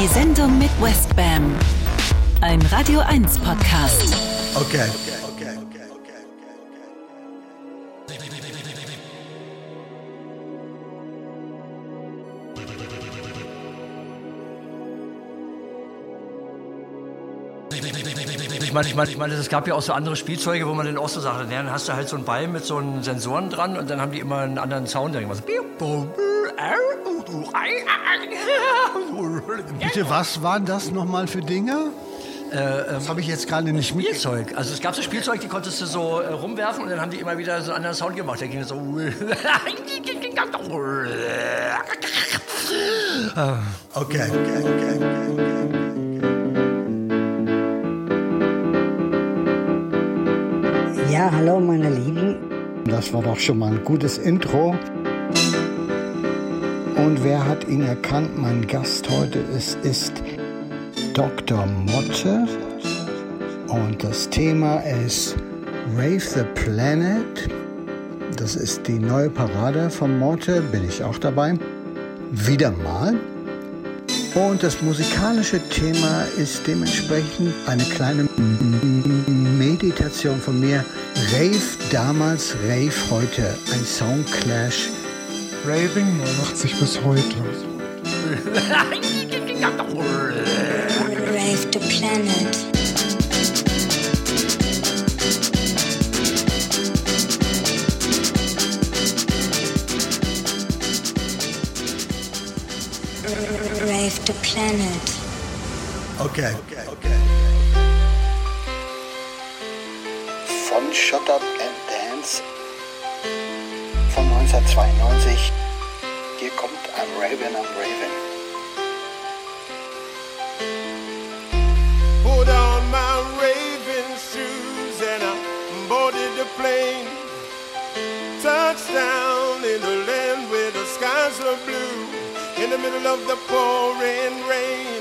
Die Sendung mit Westbam. Ein Radio 1 Podcast. Okay. Ich meine, ich meine, ich meine, es gab ja auch so andere Spielzeuge, wo man dann auch so sagte, ja, dann hast du halt so einen Ball mit so einen Sensoren dran und dann haben die immer einen anderen Sound. Dann so, Bitte, was waren das nochmal für Dinge? das habe ich jetzt gerade nicht mit. Spielzeug. Also es gab so Spielzeug, die konntest du so äh, rumwerfen und dann haben die immer wieder so einen anderen Sound gemacht. Der ging so. Okay, okay, okay, okay, okay. Ja, hallo meine Lieben. Das war doch schon mal ein gutes Intro. Und wer hat ihn erkannt? Mein Gast heute ist, ist Dr. Motte. Und das Thema ist Rave the Planet. Das ist die neue Parade von Motte. Bin ich auch dabei. Wieder mal. Und das musikalische Thema ist dementsprechend eine kleine Meditation von mir. Rave damals, Rave heute. Ein Soundclash. Raving macht sich bis heute. Rave the planet. Rave the planet. Okay. okay, okay. Von Shut Up 1992. Hier kommt I'm Raven, I'm Raven. Put on my raving shoes and I boarded the plane. Touchdown in the land where the skies are blue. In the middle of the pouring rain.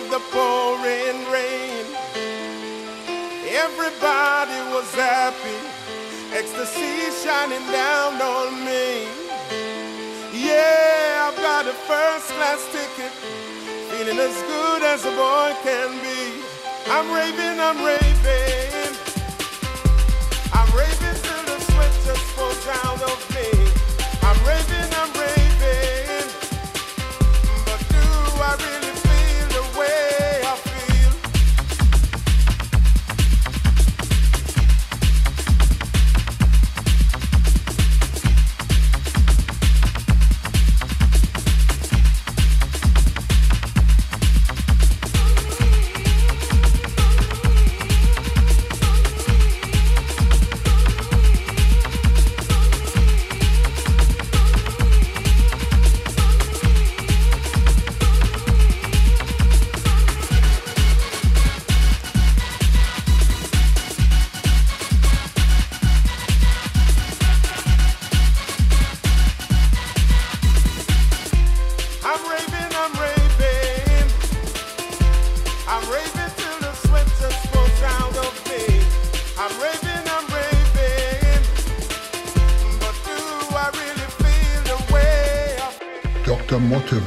Of the pouring rain. Everybody was happy. Ecstasy shining down on me. Yeah, I've got a first class ticket. Feeling as good as a boy can be. I'm raving, I'm raving. I'm raving till the sweat just pours out of me. I'm raving, I'm raving. But do I really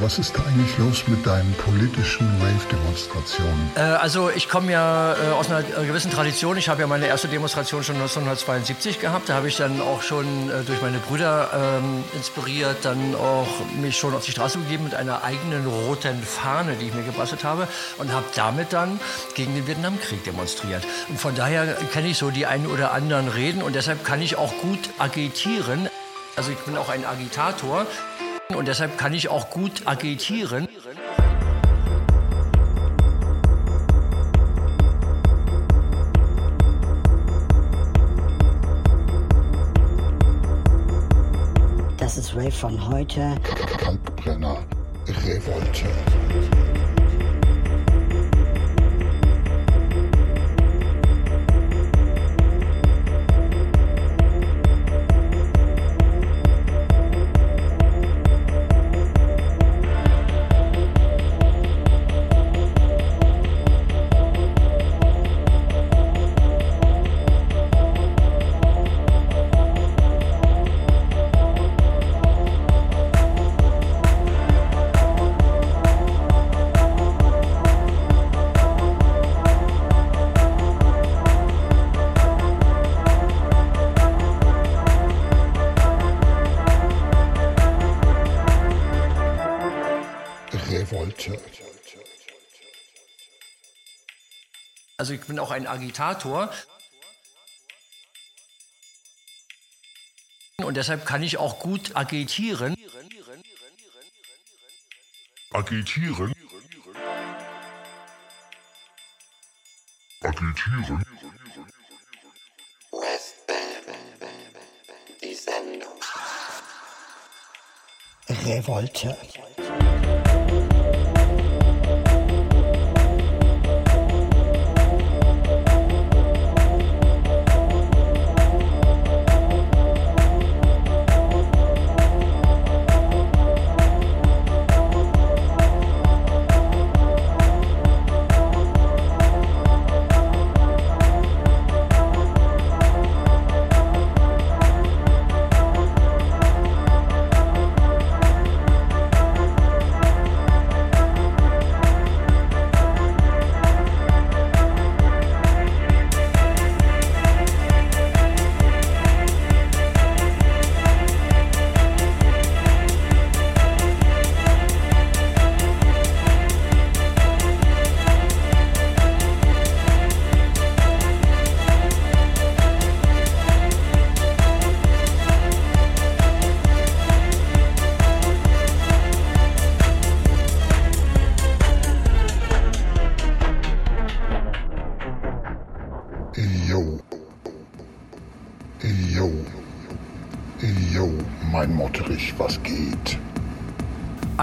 was ist da eigentlich los mit deinen politischen Rave-Demonstrationen? Äh, also ich komme ja äh, aus einer äh, gewissen Tradition. Ich habe ja meine erste Demonstration schon 1972 gehabt. Da habe ich dann auch schon äh, durch meine Brüder ähm, inspiriert, dann auch mich schon auf die Straße begeben mit einer eigenen roten Fahne, die ich mir gebastelt habe und habe damit dann gegen den Vietnamkrieg demonstriert. Und von daher kenne ich so die einen oder anderen Reden und deshalb kann ich auch gut agitieren. Also ich bin auch ein Agitator und deshalb kann ich auch gut agitieren. Das ist Rave von heute. Kalkbrenner. Revolte. Auch ein Agitator. Und deshalb kann ich auch gut agitieren. Agitieren. Agitieren. Revolte.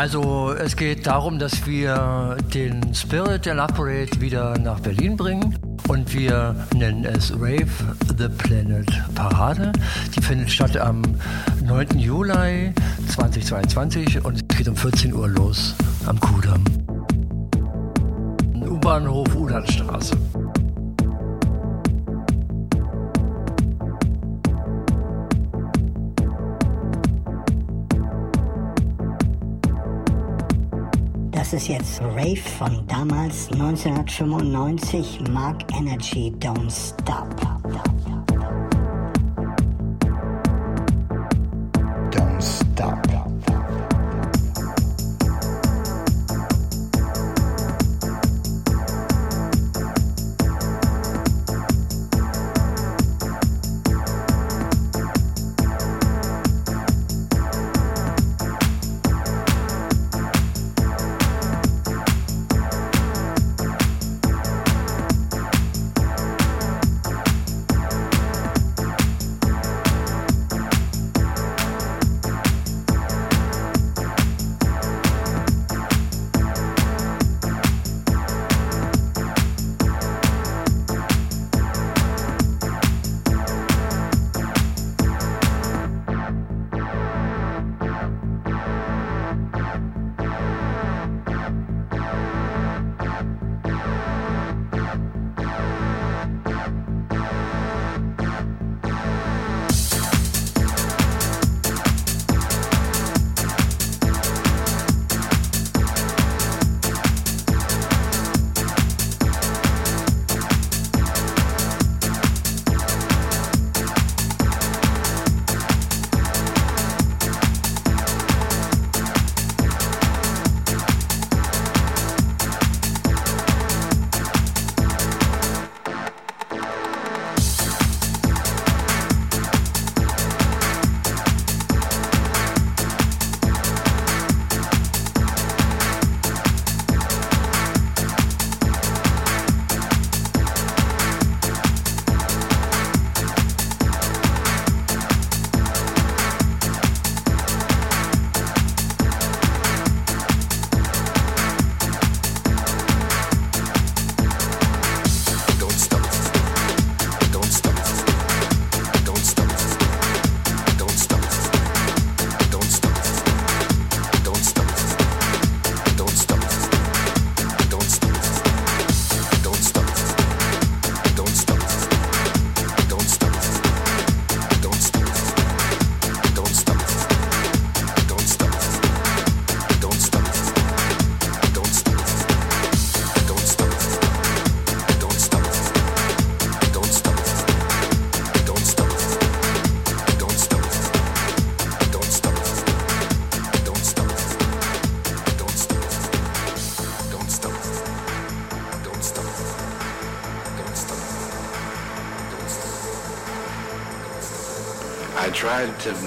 Also es geht darum, dass wir den Spirit der Love Parade wieder nach Berlin bringen. Und wir nennen es Rave the Planet Parade. Die findet statt am 9. Juli 2022 und es geht um 14 Uhr los am Kudamm. U-Bahnhof Ulanstraße. Das ist jetzt Rave von damals 1995. Mark Energy Don't Stop.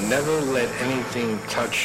Never let anything touch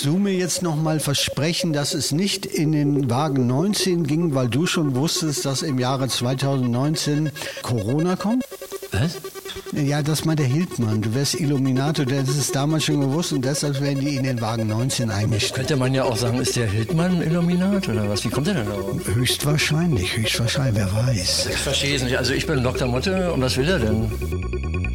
kannst du mir jetzt noch mal versprechen, dass es nicht in den Wagen 19 ging, weil du schon wusstest, dass im Jahre 2019 Corona kommt? Was? Ja, das meint der Hildmann. Du wärst Illuminator, der hat es damals schon gewusst und deshalb werden die in den Wagen 19 eingestellt. Könnte man ja auch sagen, ist der Hildmann Illuminat oder was? Wie kommt der denn darauf? Höchstwahrscheinlich, höchstwahrscheinlich, wer weiß. Ich verstehe es nicht. Also ich bin Dr. Motte und was will er denn?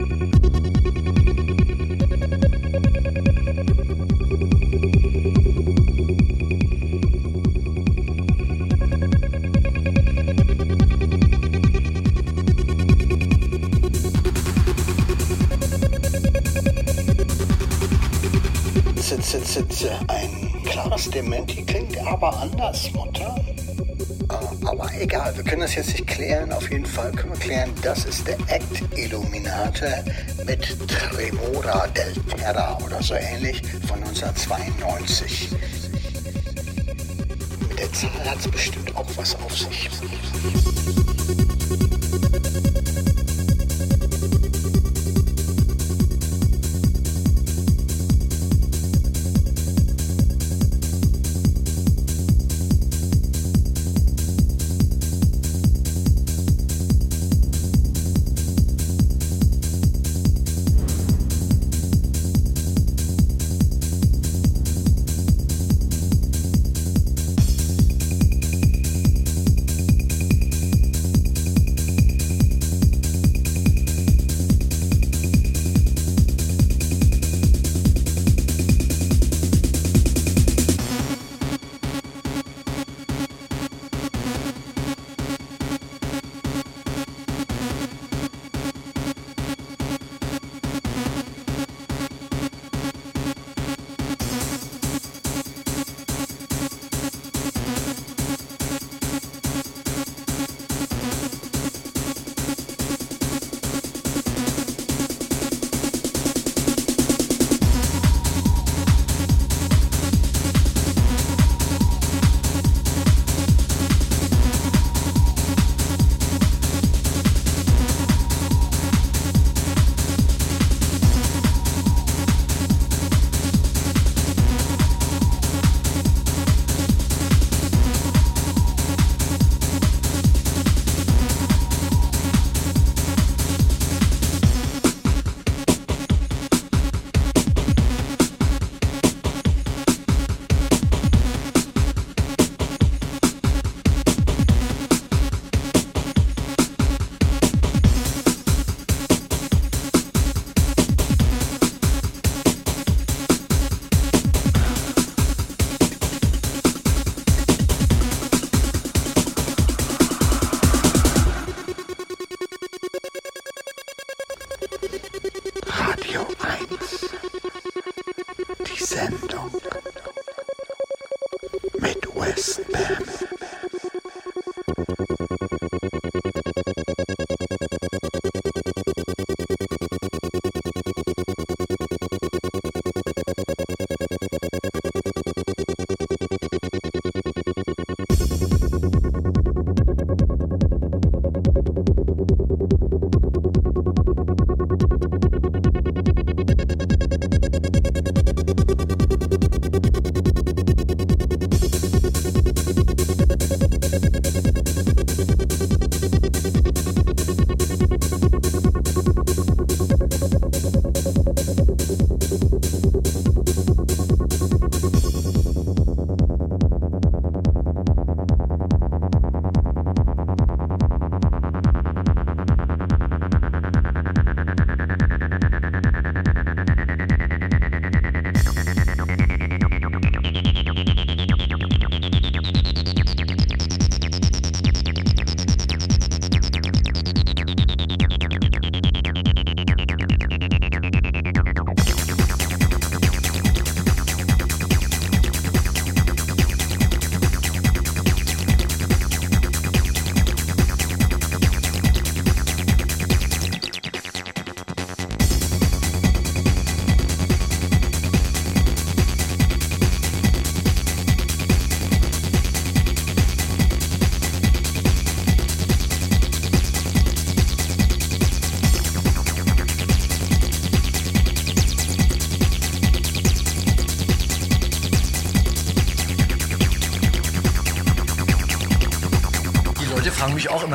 Anders, Mutter. Äh, Aber egal, wir können das jetzt nicht klären. Auf jeden Fall können wir klären, das ist der Act Illuminate mit Tremora del Terra oder so ähnlich von 1992. Mit der Zahl hat es bestimmt auch was auf sich.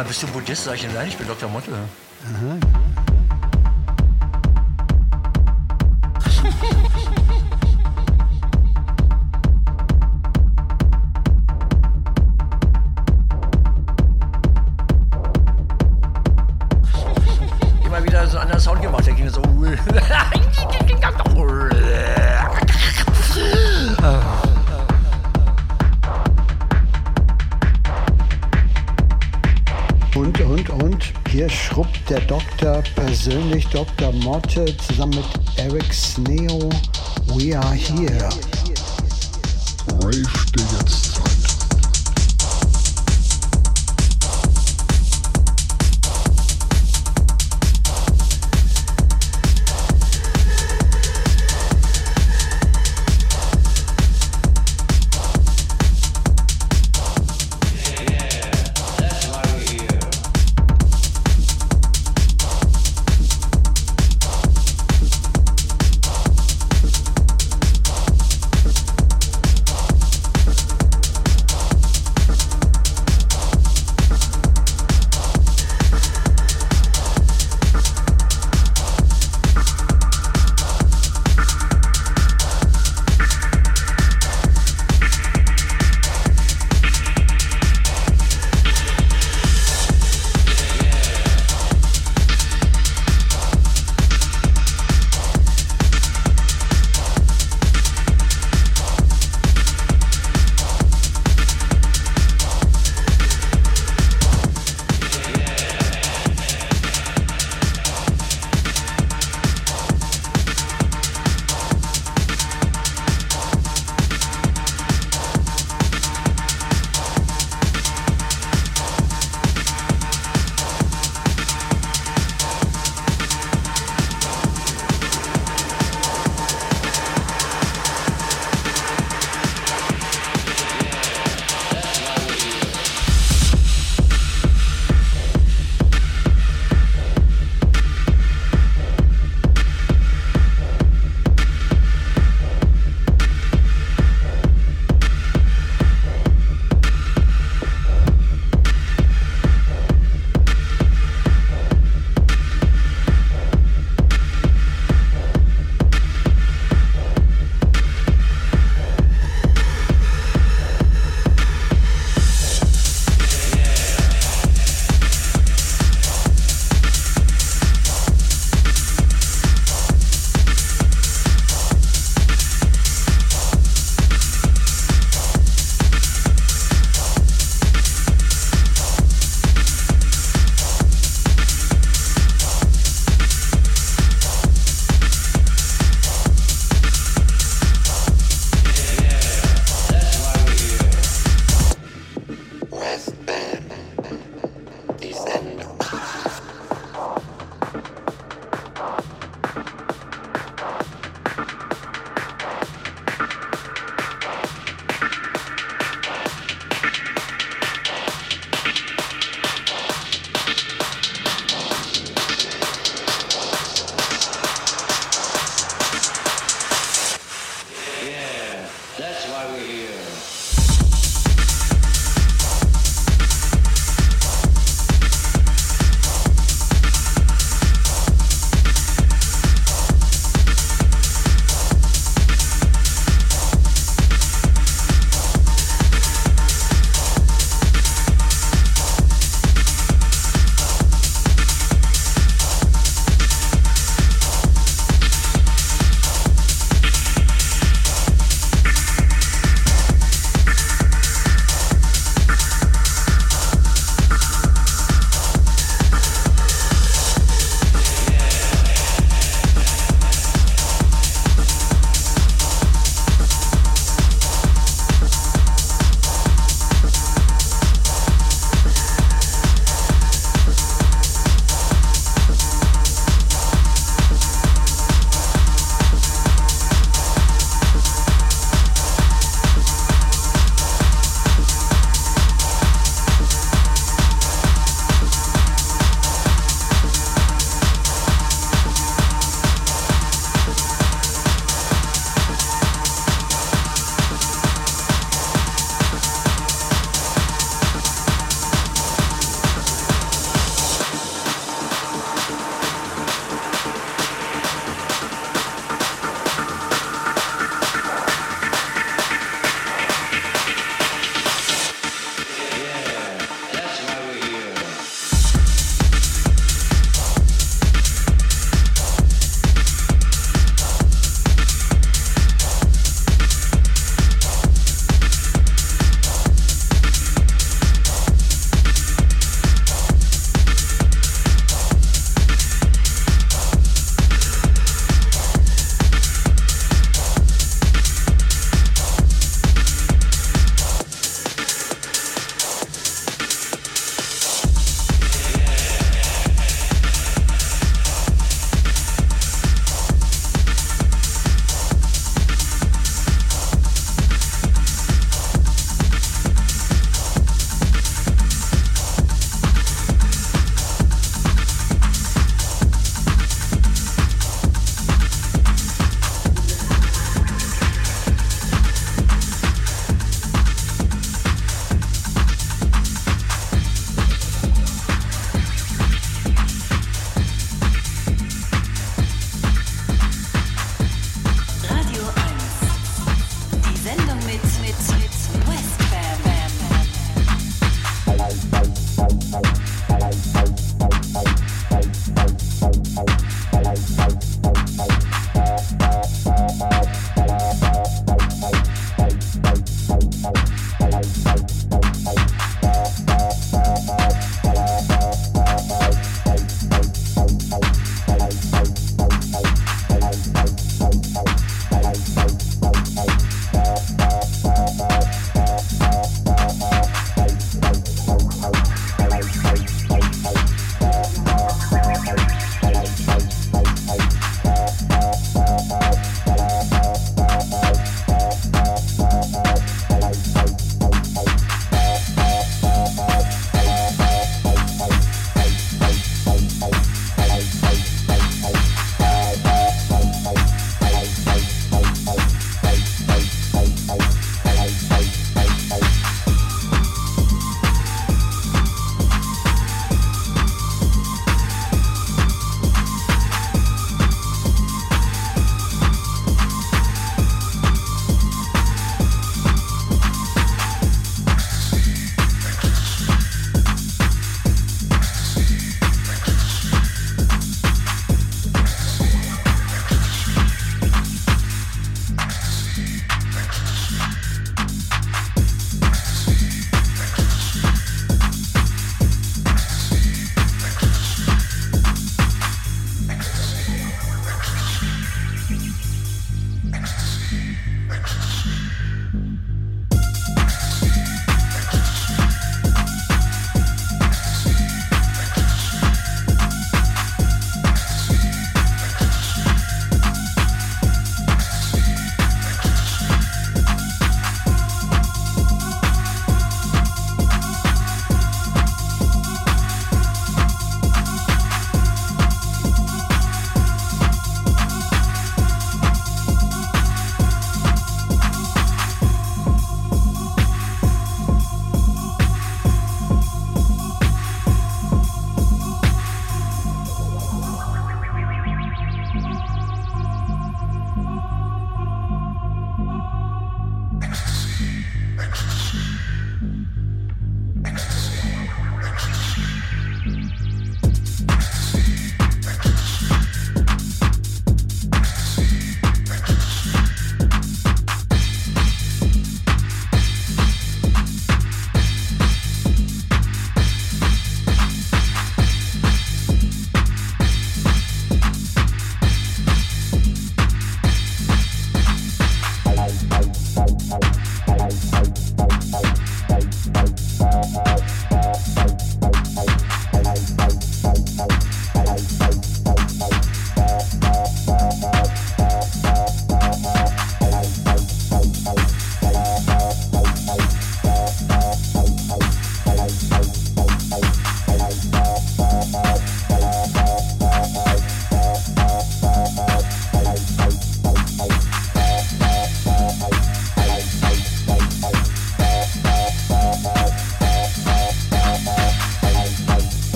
Immer, bist du Buddhist? Sag ich, nein, ich bin Dr. Motte. Immer Und, und, und, hier schrubbt der Doktor persönlich, Dr. Motte, zusammen mit Eric Sneo, We Are Here. Rave der Jetztzeit.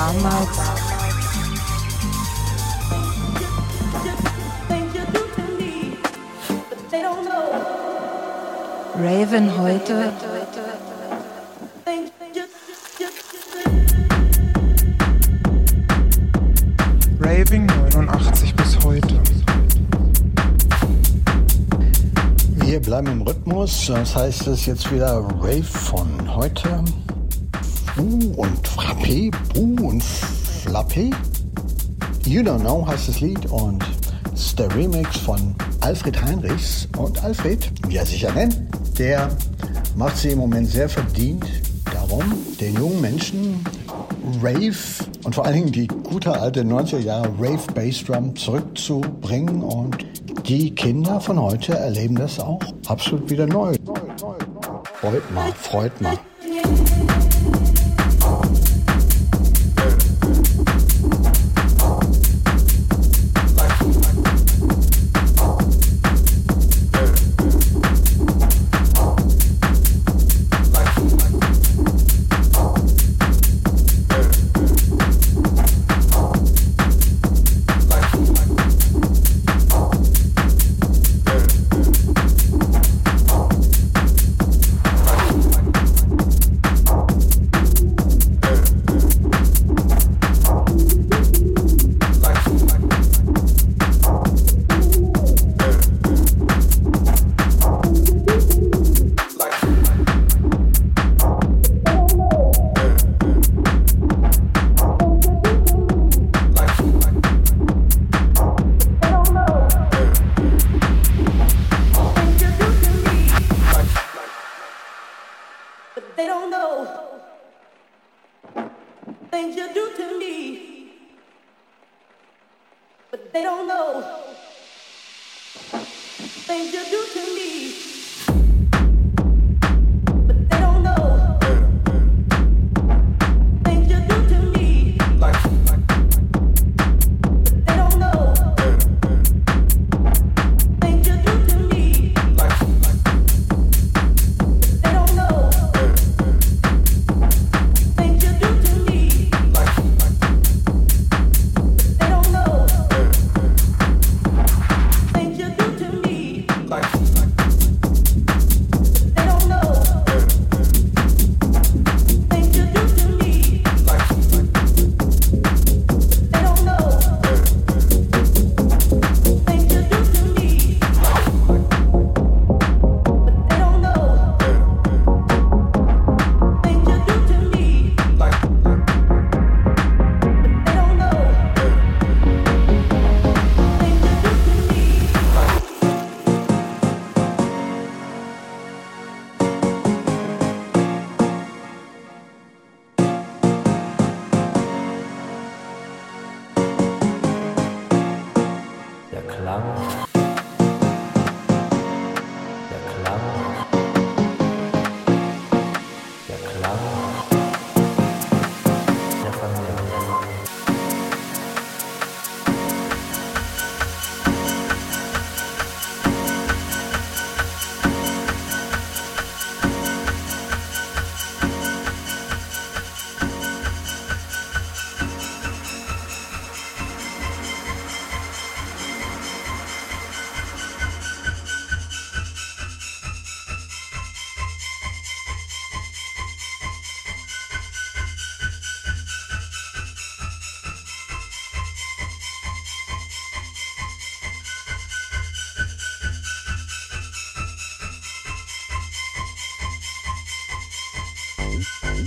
Damals. Raven heute. Raving 89 bis heute. Wir bleiben im Rhythmus. Das heißt, es ist jetzt wieder Rave von heute. Fu und Frappé, Bu und Flappé. You Don't Know heißt das Lied und ist der Remix von Alfred Heinrichs. Und Alfred, wie er sich ja nennt, der macht sie im Moment sehr verdient darum, den jungen Menschen Rave und vor allen Dingen die gute alte 90er Jahre Rave Bassdrum zurückzubringen und die Kinder von heute erleben das auch absolut wieder neu. Freut mal, freut mal.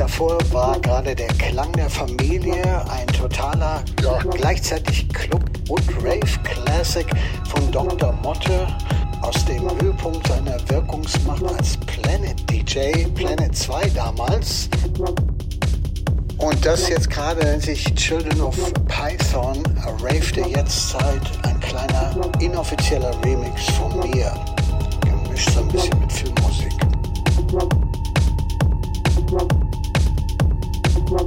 war gerade der Klang der Familie, ein totaler, ja, gleichzeitig Club- und Rave-Classic von Dr. Motte aus dem Höhepunkt seiner Wirkungsmacht als Planet DJ, Planet 2 damals. Und das jetzt gerade nennt sich Children of Python, ravete jetzt Zeit, ein kleiner inoffizieller Remix von mir, gemischt so ein bisschen mit Filmmusik. Rave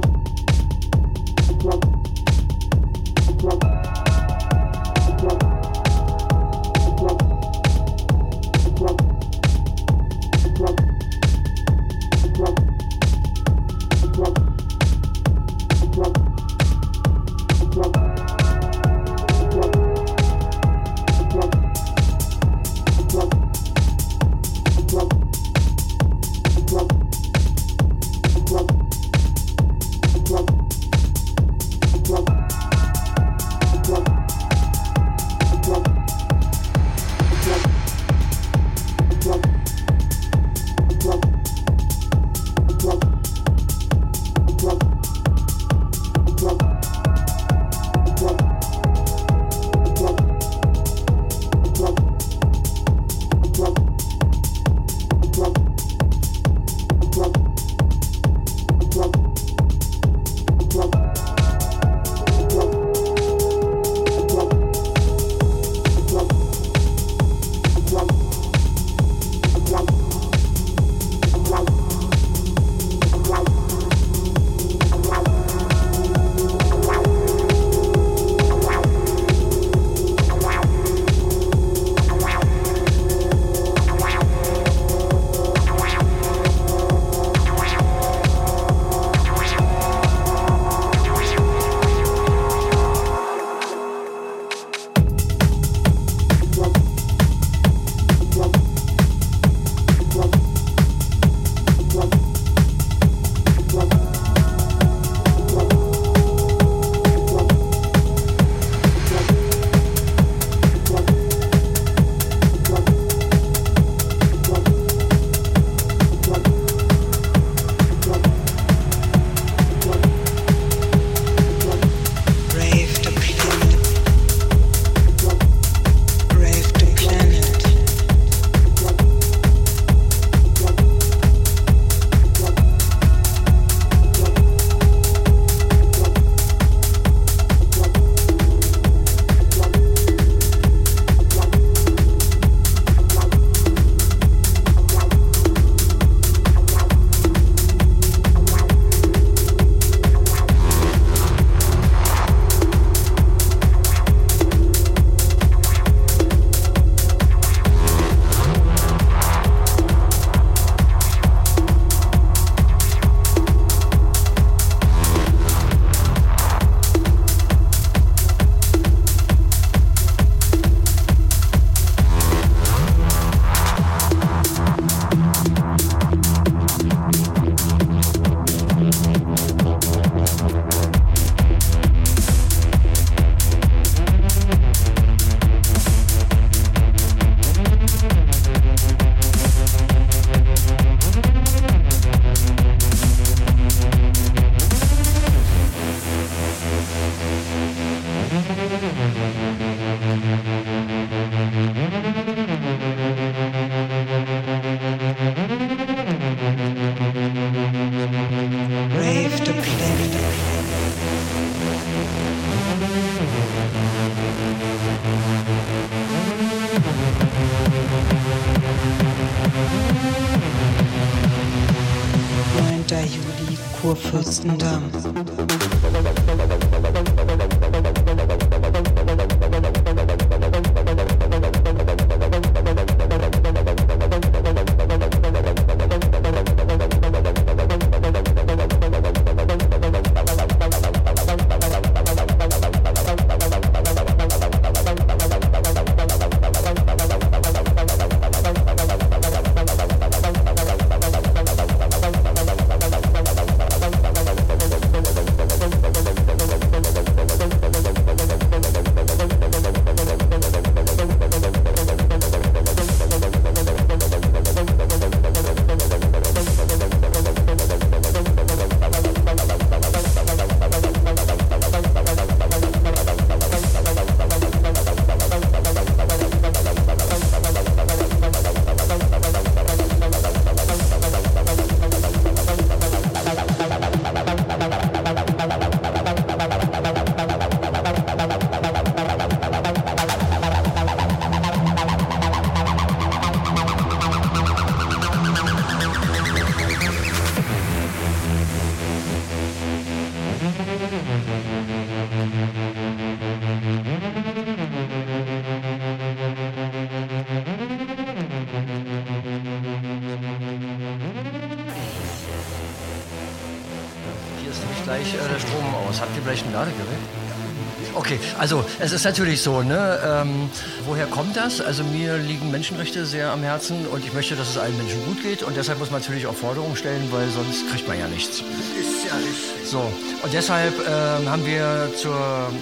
Okay, also es ist natürlich so, ne? Ähm, woher kommt das? Also mir liegen Menschenrechte sehr am Herzen und ich möchte, dass es allen Menschen gut geht und deshalb muss man natürlich auch Forderungen stellen, weil sonst kriegt man ja nichts. Ist ja richtig. So, und deshalb ähm, haben wir zur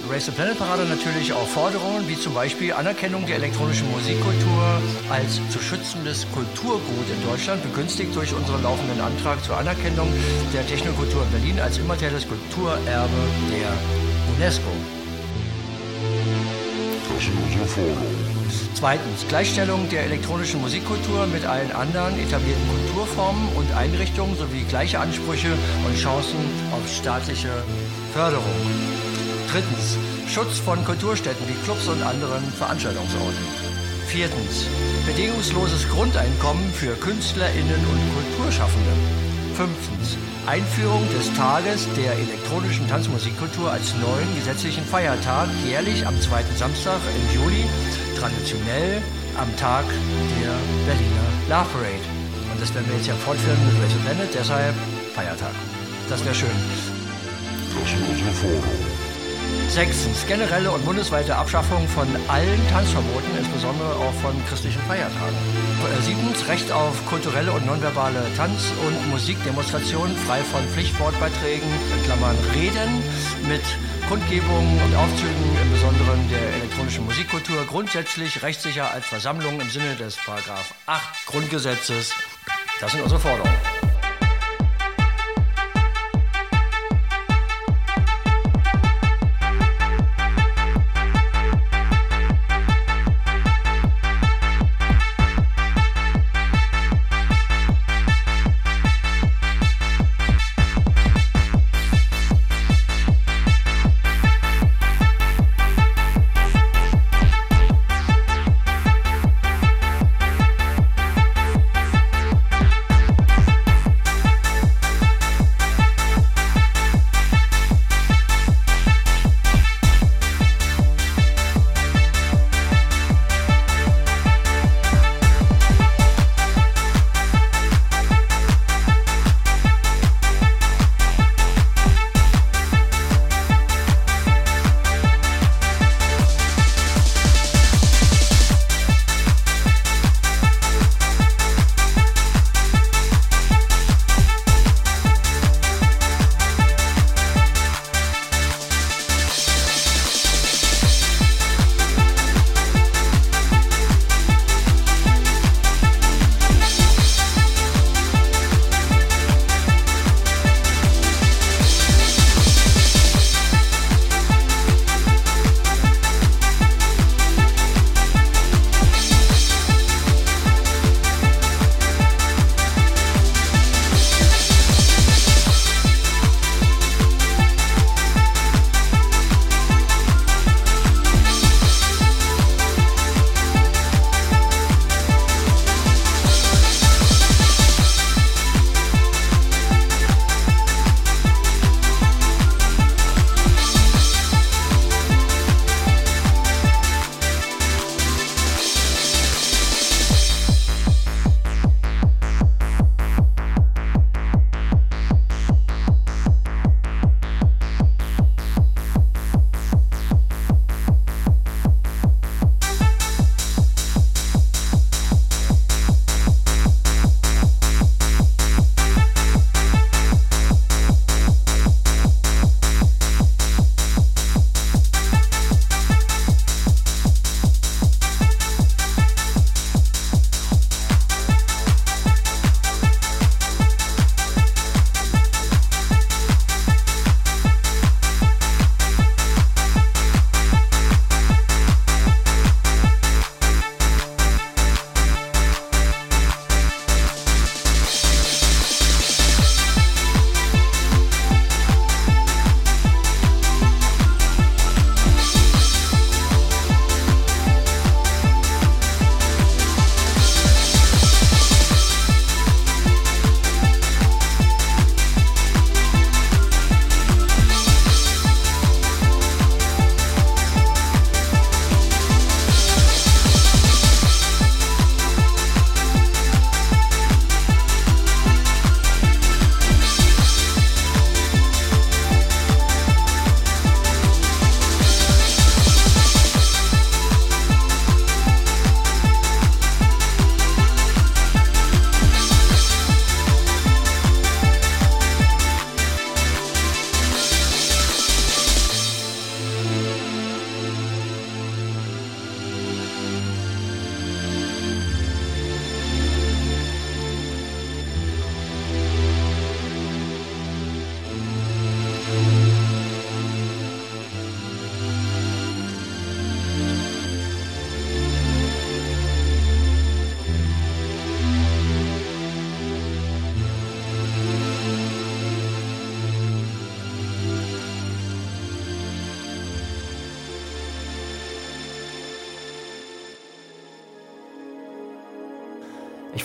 Race the Planet Parade natürlich auch Forderungen, wie zum Beispiel Anerkennung der elektronischen Musikkultur als zu schützendes Kulturgut in Deutschland, begünstigt durch unseren laufenden Antrag zur Anerkennung der Technokultur in Berlin als immaterielles Kulturerbe der UNESCO. Zweitens, Gleichstellung der elektronischen Musikkultur mit allen anderen etablierten Kulturformen und Einrichtungen sowie gleiche Ansprüche und Chancen auf staatliche Förderung. Drittens, Schutz von Kulturstätten wie Clubs und anderen Veranstaltungsorten. Viertens, bedingungsloses Grundeinkommen für KünstlerInnen und Kulturschaffende. Fünftens, Einführung des Tages der elektronischen Tanzmusikkultur als neuen gesetzlichen Feiertag, jährlich am zweiten Samstag im Juli, traditionell am Tag der Berliner Love Parade. Und das werden wir jetzt ja fortführen mit Race Planet, deshalb Feiertag. Das wäre schön. Das sind unsere Forderungen. Sechstens, generelle und bundesweite Abschaffung von allen Tanzverboten, insbesondere auch von christlichen Feiertagen. Äh, Siebtens, Recht auf kulturelle und nonverbale Tanz- und Musikdemonstrationen frei von Pflichtwortbeiträgen, in Klammern Reden, mit Kundgebungen und Aufzügen, im Besonderen der elektronischen Musikkultur, grundsätzlich rechtssicher als Versammlung im Sinne des Paragraph 8 Grundgesetzes. Das sind unsere Forderungen.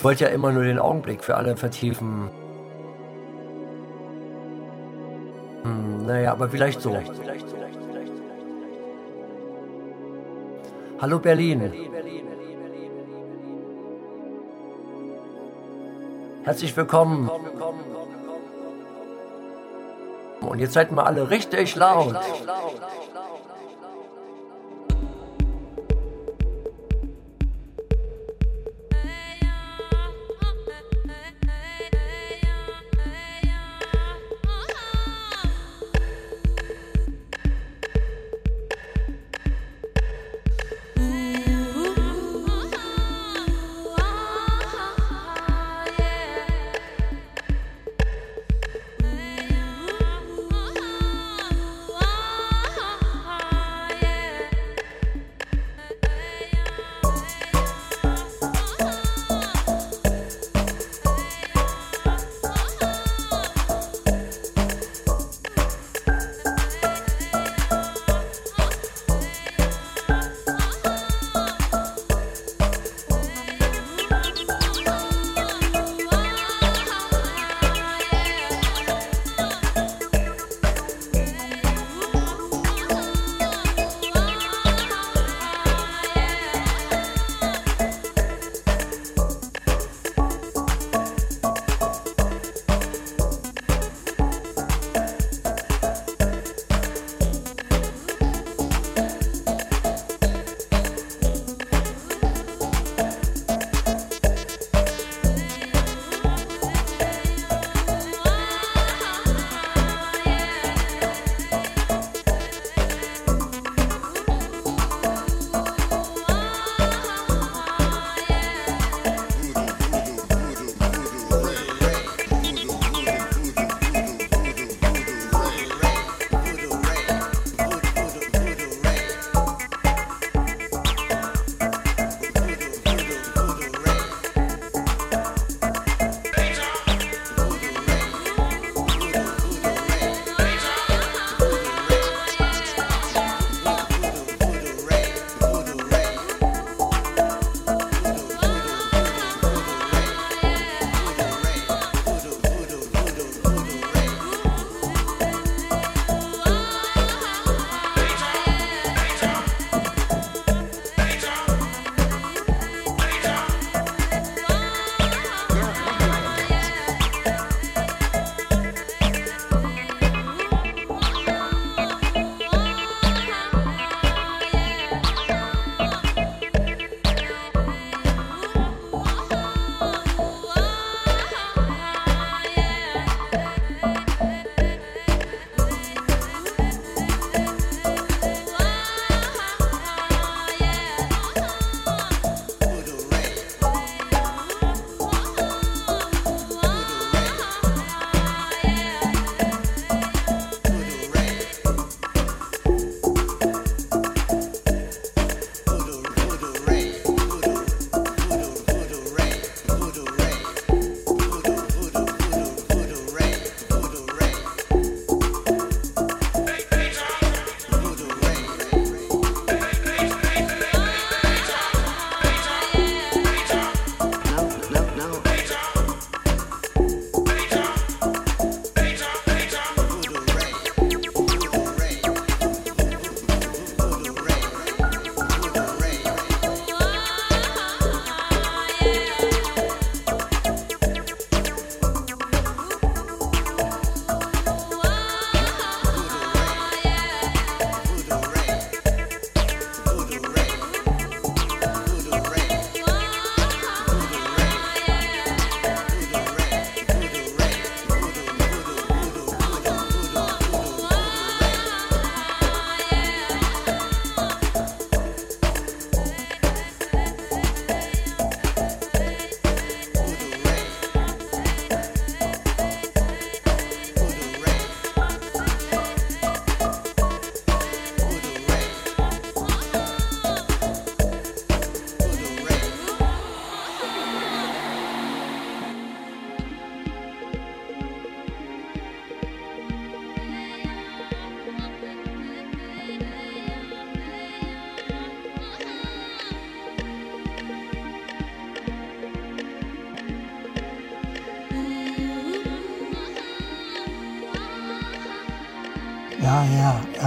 Wollte ja immer nur den Augenblick für alle vertiefen. Hm, naja, aber vielleicht so. Hallo Berlin. Herzlich willkommen. Und jetzt seid mal alle richtig laut.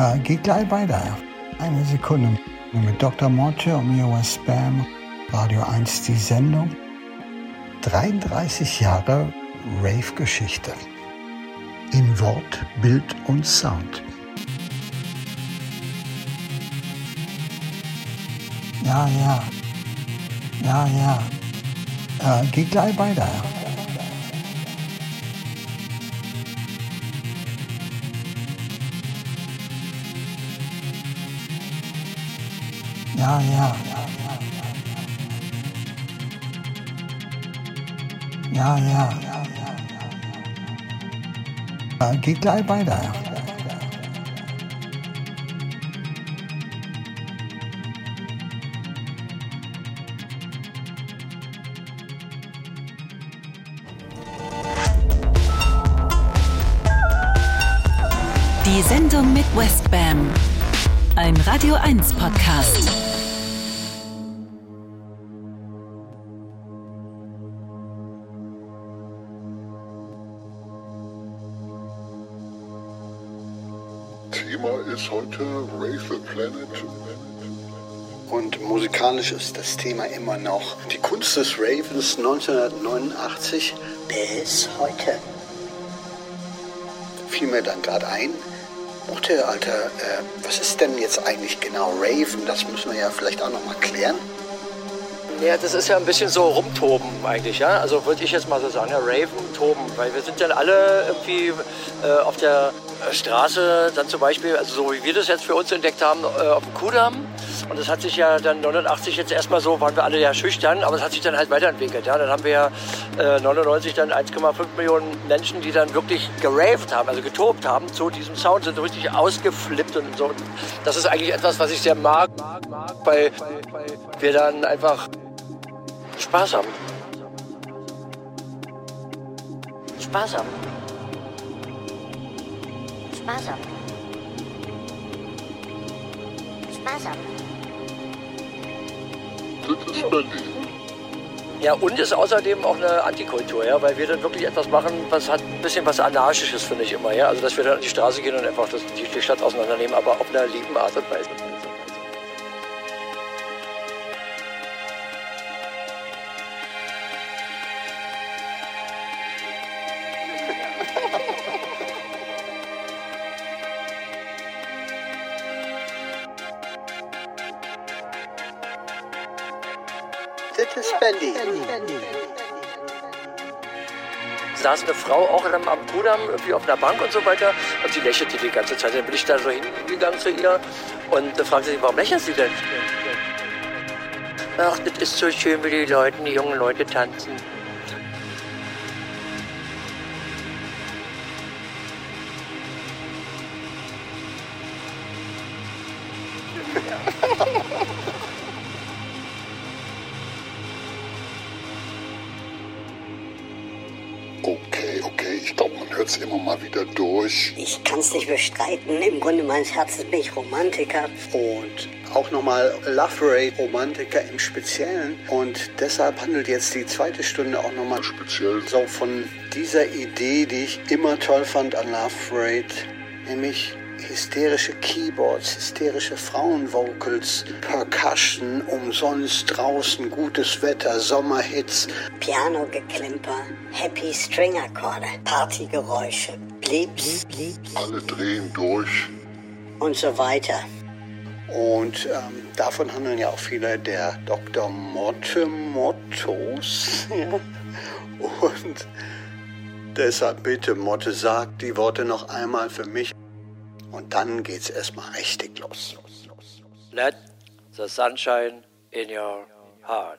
Äh, geht gleich weiter. Eine Sekunde. Mit Dr. Morte und mir was Spam, Radio 1 die Sendung. 33 Jahre Rave-Geschichte. In Wort, Bild und Sound. Ja, ja. Ja, ja. Äh, geht gleich weiter. Ja, ja. Ja, ja. Äh, geht gleich weiter. Die Sendung mit Westbam. Ein Radio 1 Podcast. Ist heute Race the Planet. Und musikalisch ist das Thema immer noch die Kunst des Ravens 1989 bis heute. Fiel mir dann gerade ein, Mutter, Alter, äh, was ist denn jetzt eigentlich genau Raven? Das müssen wir ja vielleicht auch nochmal klären. Ja, das ist ja ein bisschen so rumtoben eigentlich, ja. Also würde ich jetzt mal so sagen, ja, Raven, toben, weil wir sind dann alle irgendwie äh, auf der Straße, dann zum Beispiel, also so wie wir das jetzt für uns entdeckt haben, äh, auf dem Kudamm. Und das hat sich ja dann 89 jetzt erstmal so, waren wir alle ja schüchtern, aber es hat sich dann halt weiterentwickelt. Ja. Dann haben wir ja äh, 99 dann 1,5 Millionen Menschen, die dann wirklich geraved haben, also getobt haben zu diesem Sound, sind richtig ausgeflippt und so. Das ist eigentlich etwas, was ich sehr mag, weil wir dann einfach Spaß haben. Spaß haben. Spaß haben. Das ist Berlin. Ja, und ist außerdem auch eine Antikultur, ja, weil wir dann wirklich etwas machen, was hat ein bisschen was Anarchisches, finde ich immer, ja. Also, dass wir dann an die Straße gehen und einfach das, die, die Stadt auseinandernehmen, aber auf einer lieben Art und Weise. Saß eine Frau auch am, am Kudamm irgendwie auf einer Bank und so weiter und sie lächelte die ganze Zeit. Dann bin ich da so hingegangen zu ihr und da fragte sie, warum lächeln Sie denn? Ach, das ist so schön, wie die Leute, die jungen Leute tanzen. Durch. Ich kann es nicht bestreiten. Im Grunde meines Herzens bin ich Romantiker. Und auch nochmal Love Ray Romantiker im Speziellen. Und deshalb handelt jetzt die zweite Stunde auch nochmal Speziell. so von dieser Idee, die ich immer toll fand an Love Raid, nämlich hysterische Keyboards, hysterische Frauenvocals, Percussion, umsonst draußen, gutes Wetter, Sommerhits, Piano-Geklimper, Happy String-Akkorde, Partygeräusche, Blips, Blips Alle drehen durch. und so weiter. Und ähm, davon handeln ja auch viele der Dr. Motte Mottos. Ja. Und deshalb bitte, Motte, sag die Worte noch einmal für mich. Und dann geht's erstmal richtig los. Let the sunshine in your heart.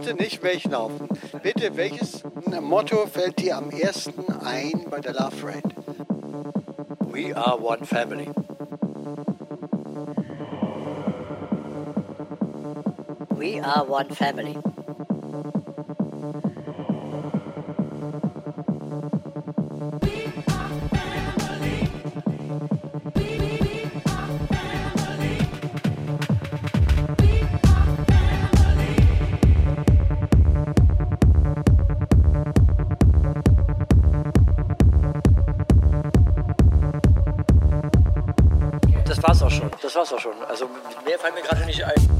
Motte nicht weglaufen. Bitte, welches Motto fällt dir am ersten ein bei der Love Rate? We are one family. We are one family. War's auch schon. Also mehr fällt mir gerade nicht ein.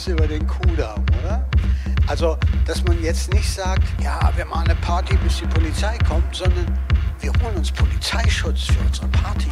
Polizeischutz über den Kudamm, oder? Also, dass man jetzt nicht sagt, ja, wir machen eine Party, bis die Polizei kommt, sondern wir holen uns Polizeischutz für unsere Party.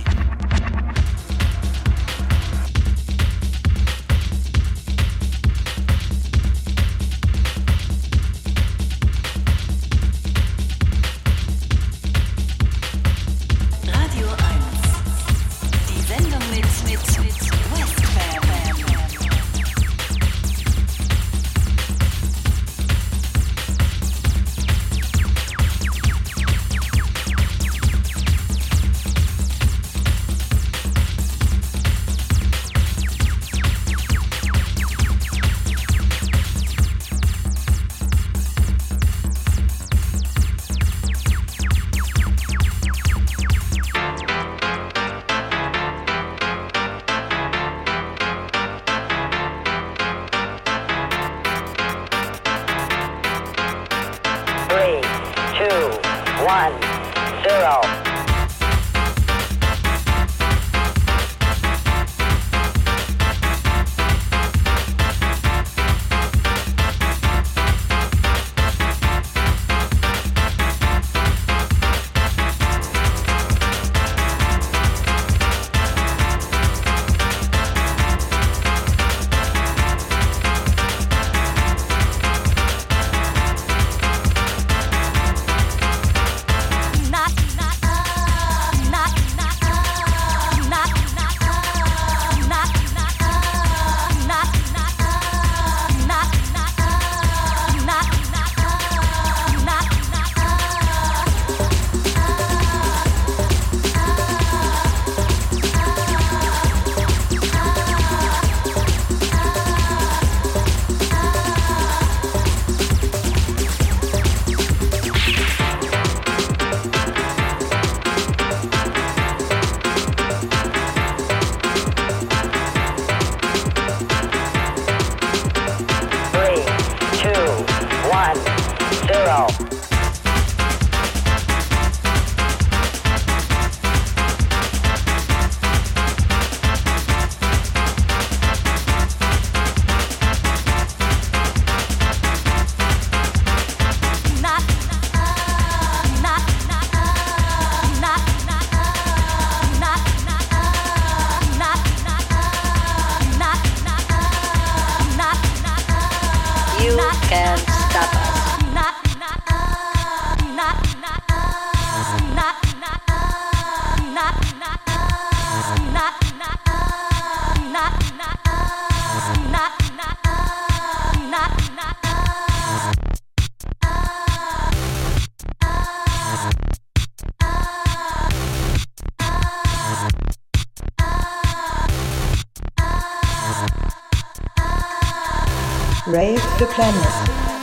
The Planet.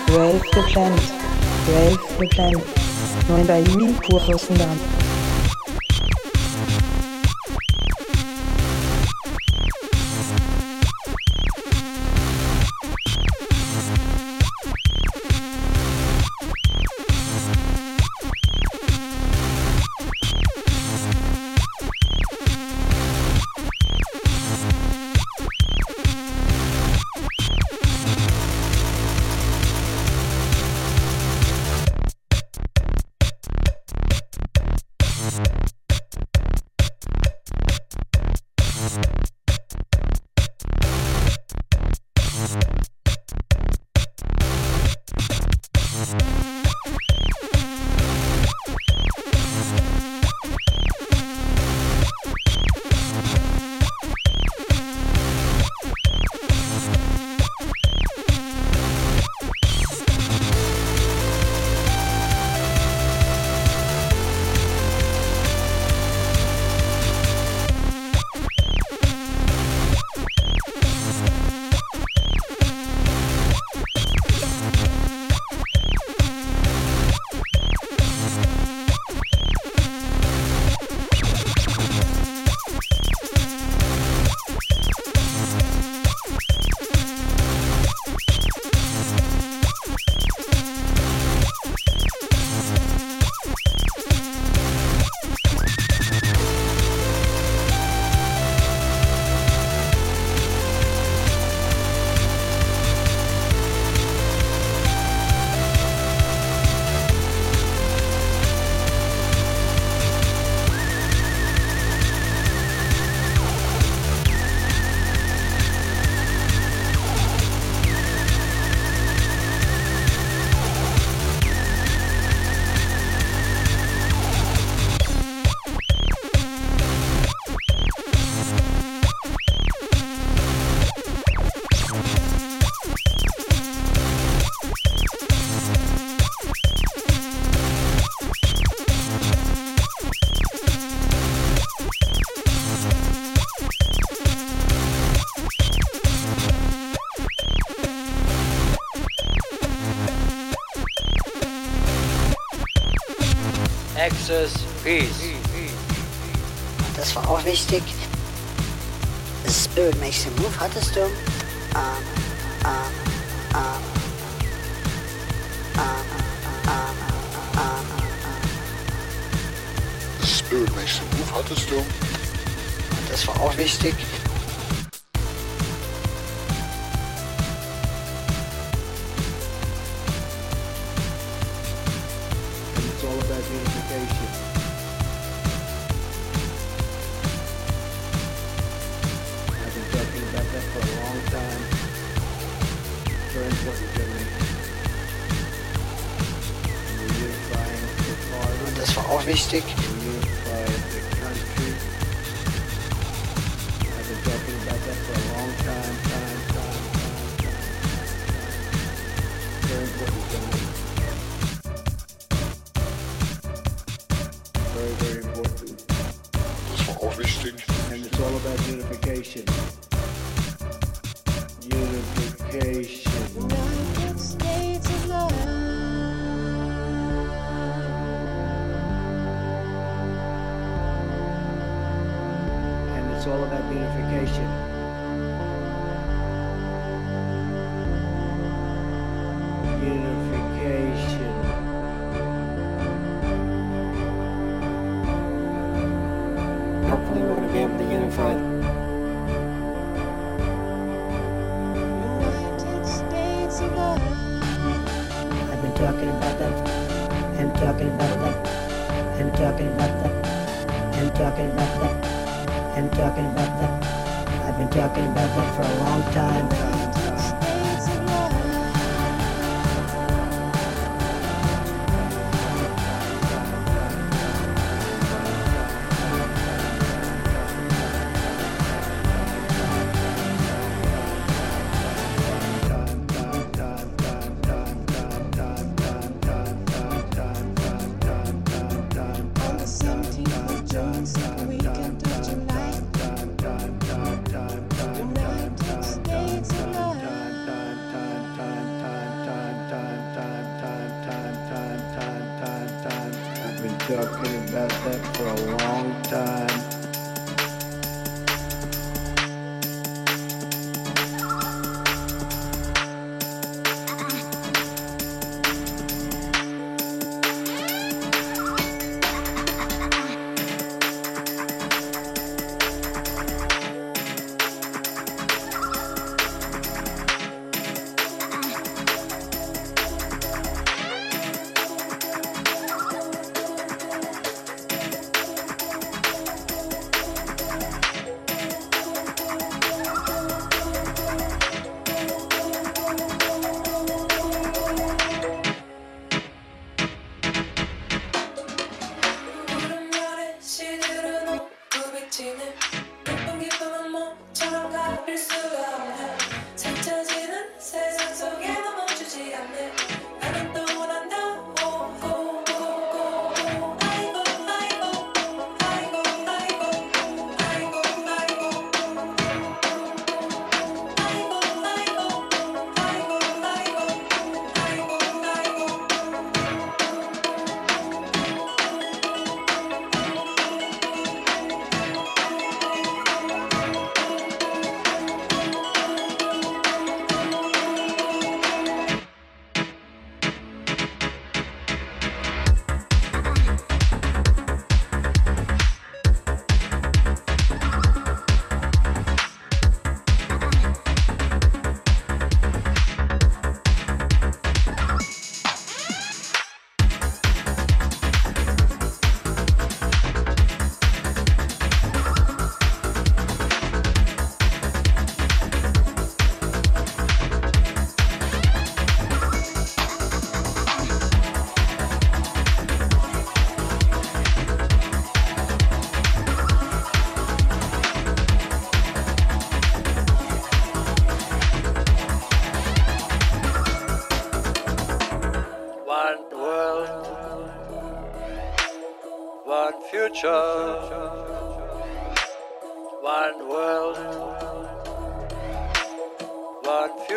Rave the Planet. Rave the Planet. 9. Juli, Kurfürstendamm. Access Peace. Das war auch wichtig. The Spirit makes the move hattest du.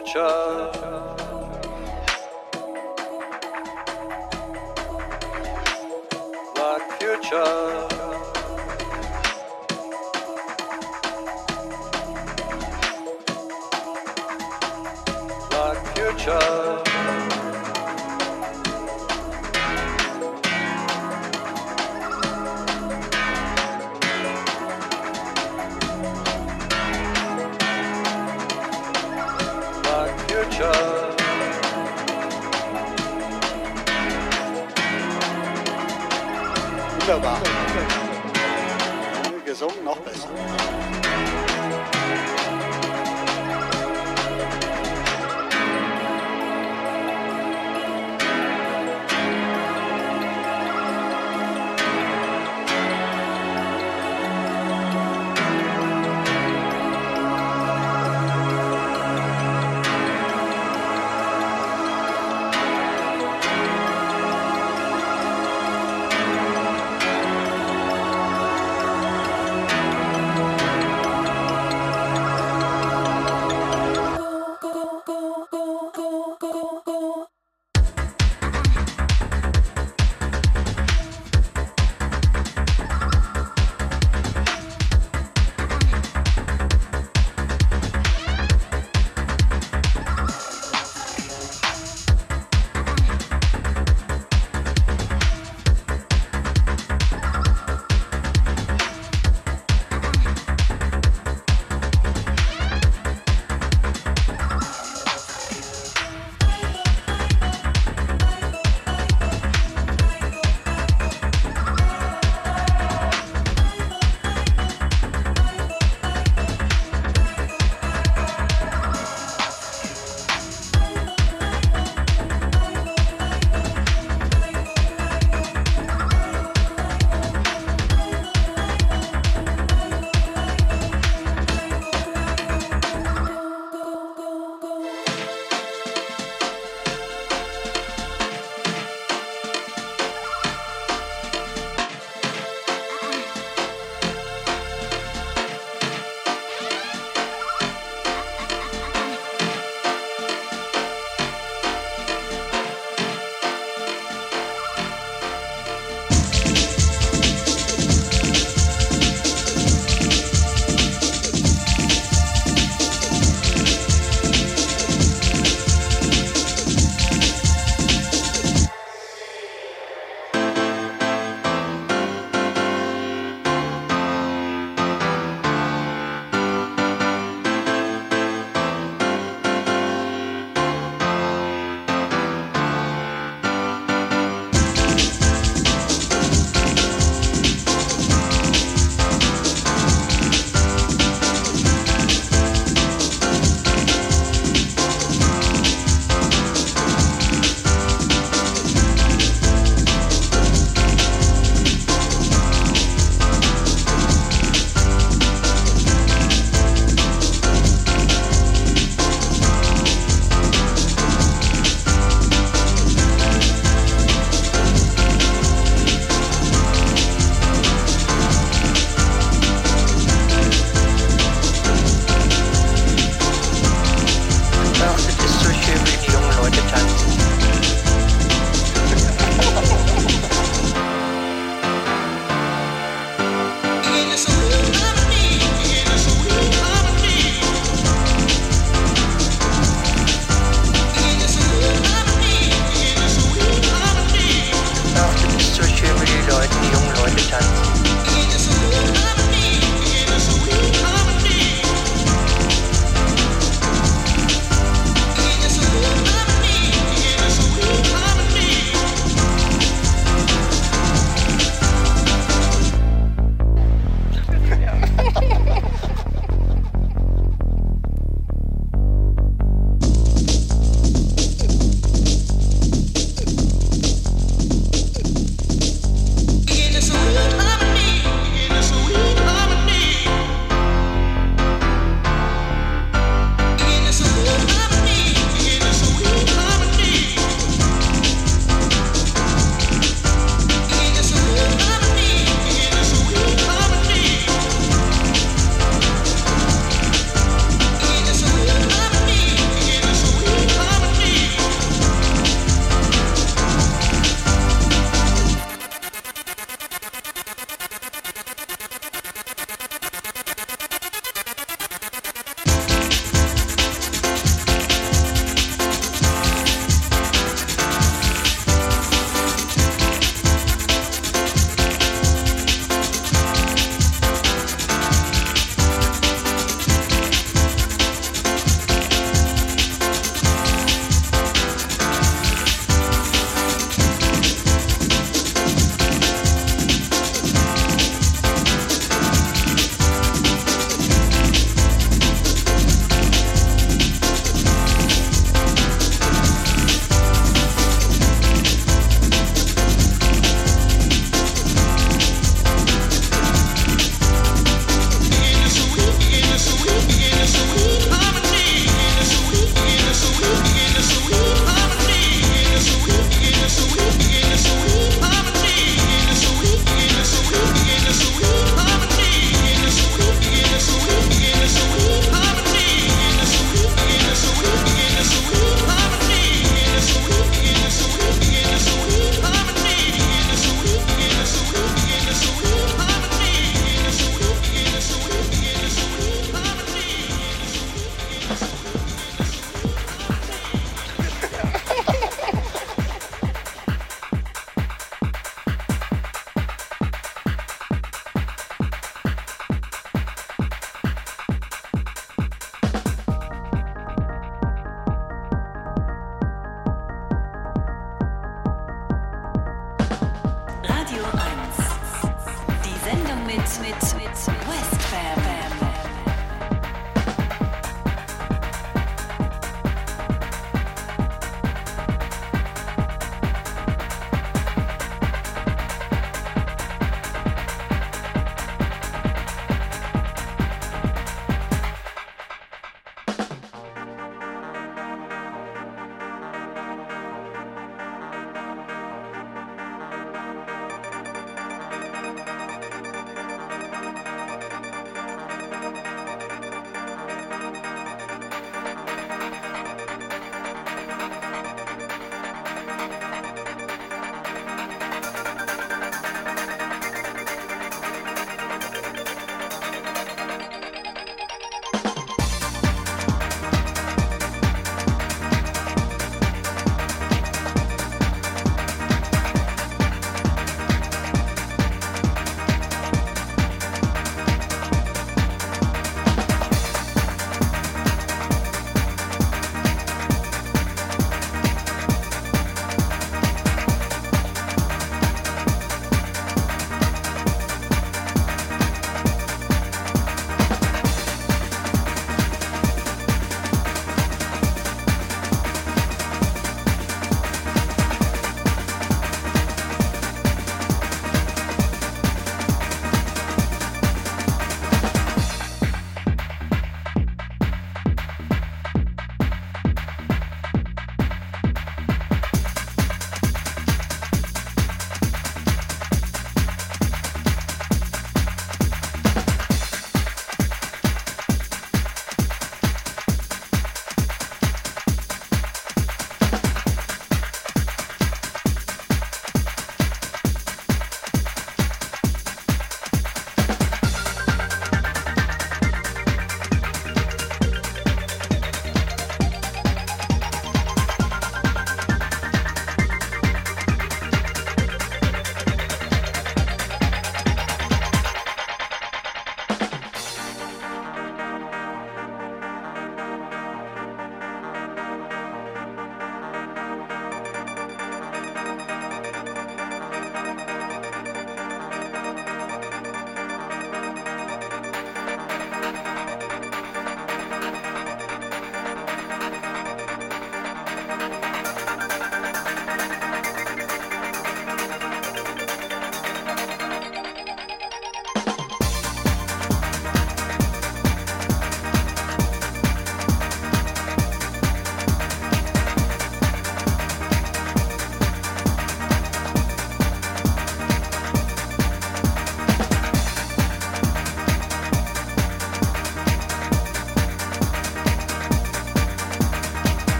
church Beijos.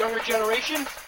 Younger generation?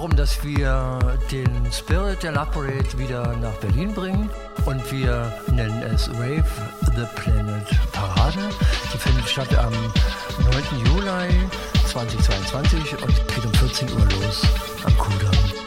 Darum, dass wir den Spirit der Love Parade wieder nach Berlin bringen und wir nennen es Rave the Planet Parade. Die findet statt am 9. Juli 2022 und geht um 14 Uhr los am Kudamm.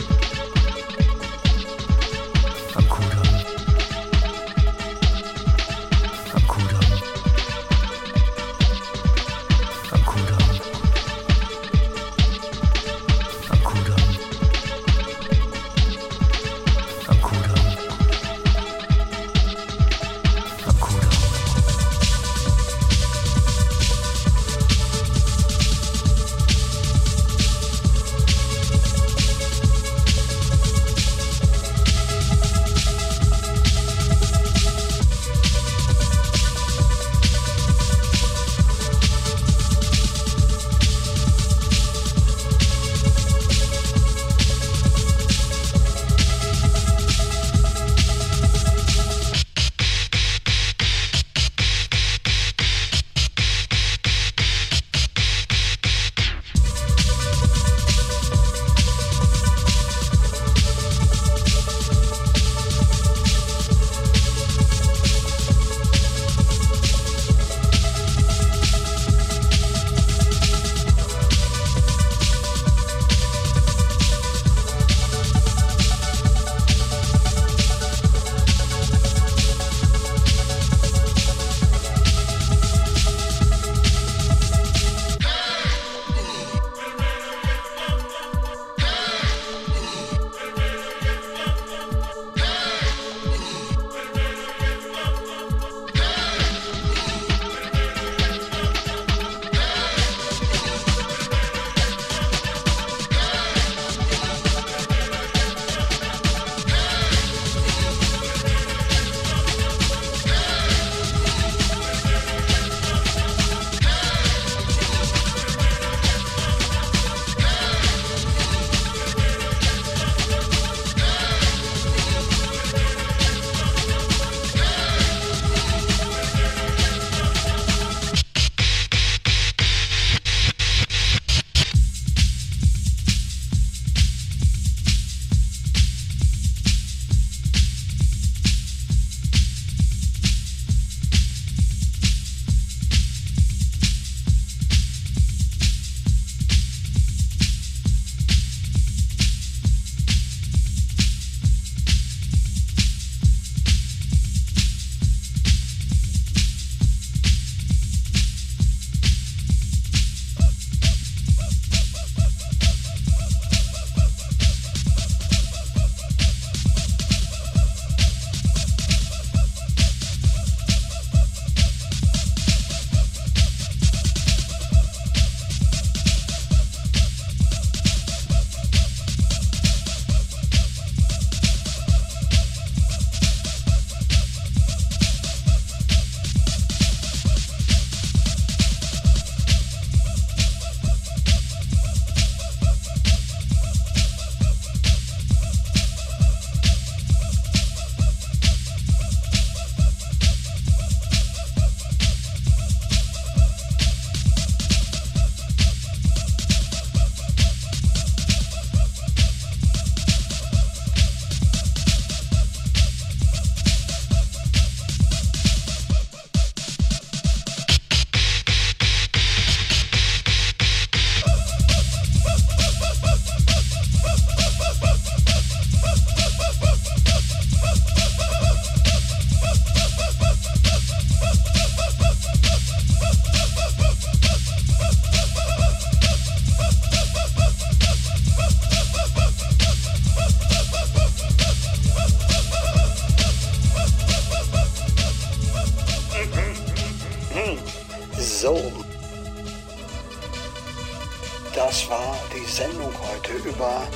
Sendung heute über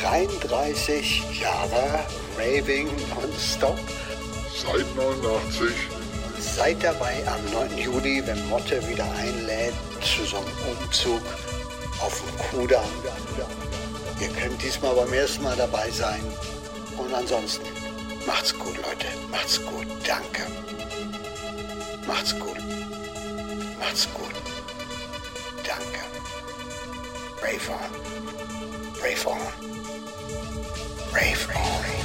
33 Jahre Raving Non-Stop. Seit 89. Seid dabei am 9. Juli, wenn Motte wieder einlädt zu so einem Umzug auf dem Kudamm. Ihr könnt diesmal beim ersten Mal dabei sein. Und ansonsten, macht's gut, Leute. Macht's gut. Danke. Macht's gut. Macht's gut. Rave on. Rave on. Rave on.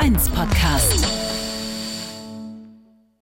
1 Podcast.